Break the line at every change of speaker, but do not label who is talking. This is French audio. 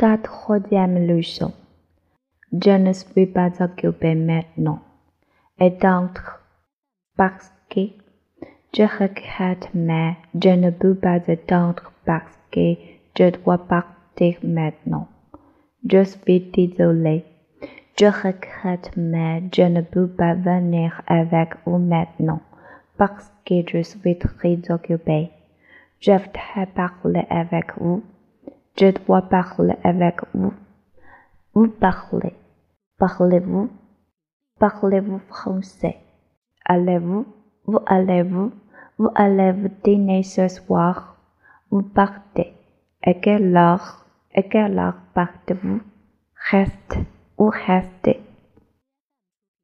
Quatrième leçon. Je ne suis pas occupé maintenant. Et donc, parce que je regrette, mais je ne peux pas attendre parce que je dois partir maintenant. Je suis désolé. Je regrette, mais je ne peux pas venir avec vous maintenant parce que je suis très occupé. Je voudrais parler avec vous. Je dois parler avec vous. Vous parlez. Parlez-vous? Parlez-vous français? Allez-vous? Vous allez-vous? Vous allez-vous dîner ce soir? Vous partez. À quelle heure? À quelle heure partez-vous? Reste ou restez?